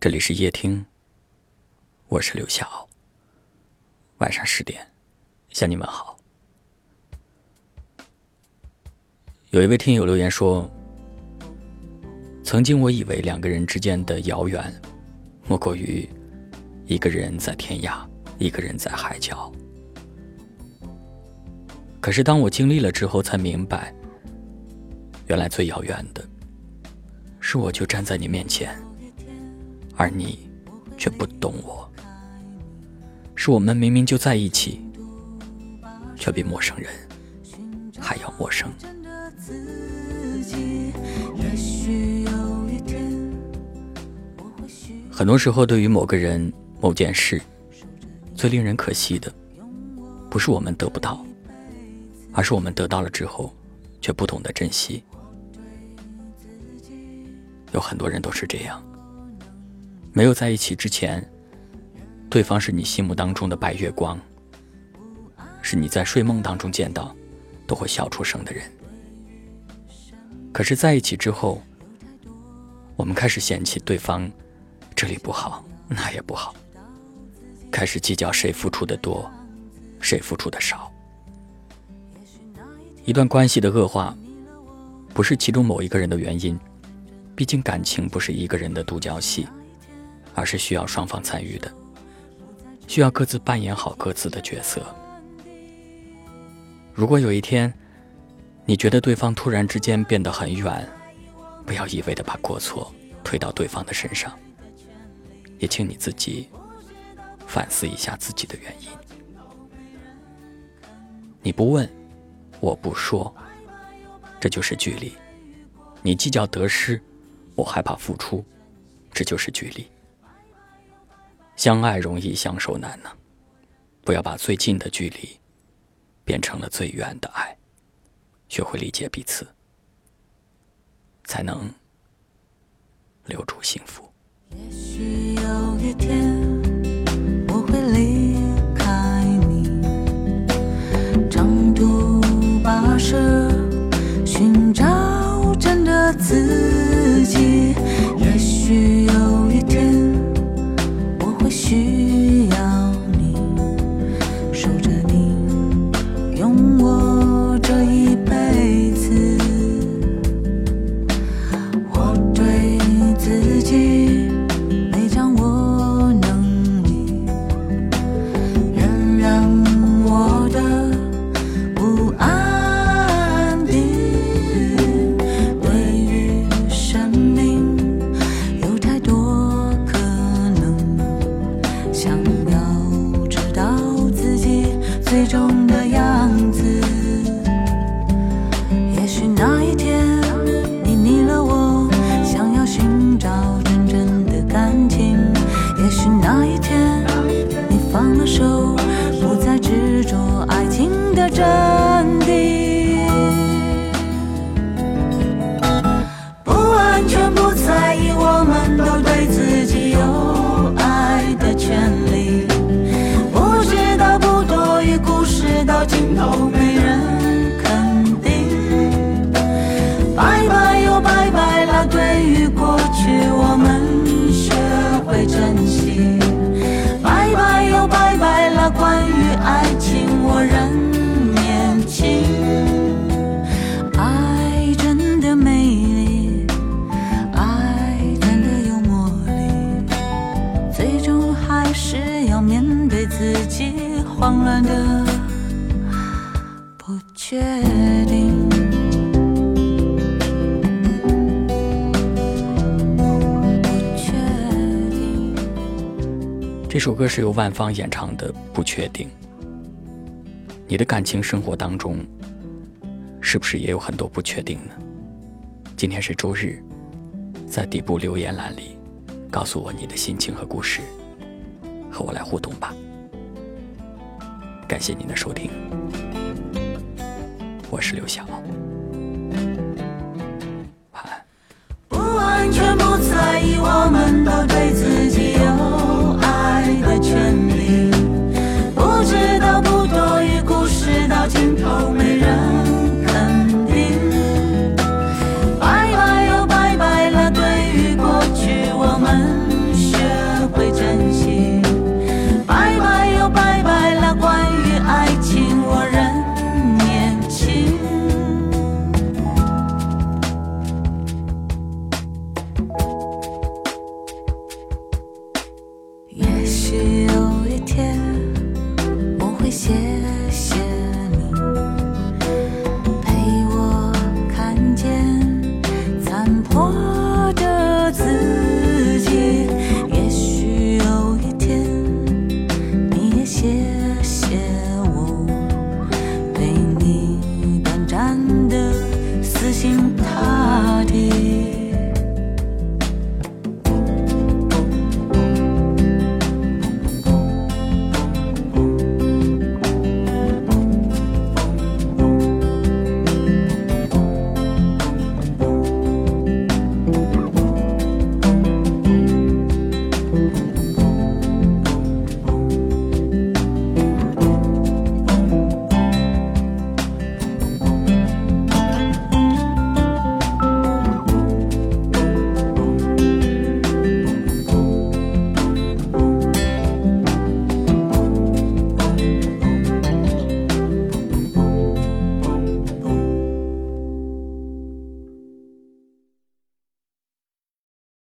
这里是夜听，我是刘晓。晚上十点，向你们好。有一位听友留言说：“曾经我以为两个人之间的遥远，莫过于一个人在天涯，一个人在海角。可是当我经历了之后，才明白，原来最遥远的，是我就站在你面前。”而你却不懂我，是我们明明就在一起，却比陌生人还要陌生。很多时候，对于某个人、某件事，最令人可惜的，不是我们得不到，而是我们得到了之后，却不懂得珍惜。有很多人都是这样。没有在一起之前，对方是你心目当中的白月光，是你在睡梦当中见到都会笑出声的人。可是在一起之后，我们开始嫌弃对方这里不好，那也不好，开始计较谁付出的多，谁付出的少。一段关系的恶化，不是其中某一个人的原因，毕竟感情不是一个人的独角戏。而是需要双方参与的，需要各自扮演好各自的角色。如果有一天，你觉得对方突然之间变得很远，不要一味的把过错推到对方的身上，也请你自己反思一下自己的原因。你不问，我不说，这就是距离；你计较得失，我害怕付出，这就是距离。相爱容易相守难呢，不要把最近的距离变成了最远的爱，学会理解彼此，才能留住幸福。也许有一天我会离开你，长途跋涉寻找真的自想要知道自己最终慌乱的不确定。这首歌是由万芳演唱的《不确定》。你的感情生活当中，是不是也有很多不确定呢？今天是周日，在底部留言栏里，告诉我你的心情和故事，和我来互动吧。感谢您的收听。我是刘晓。不安全不在意我们都对自己有爱的权利。不知道不多余故事到尽头。一些。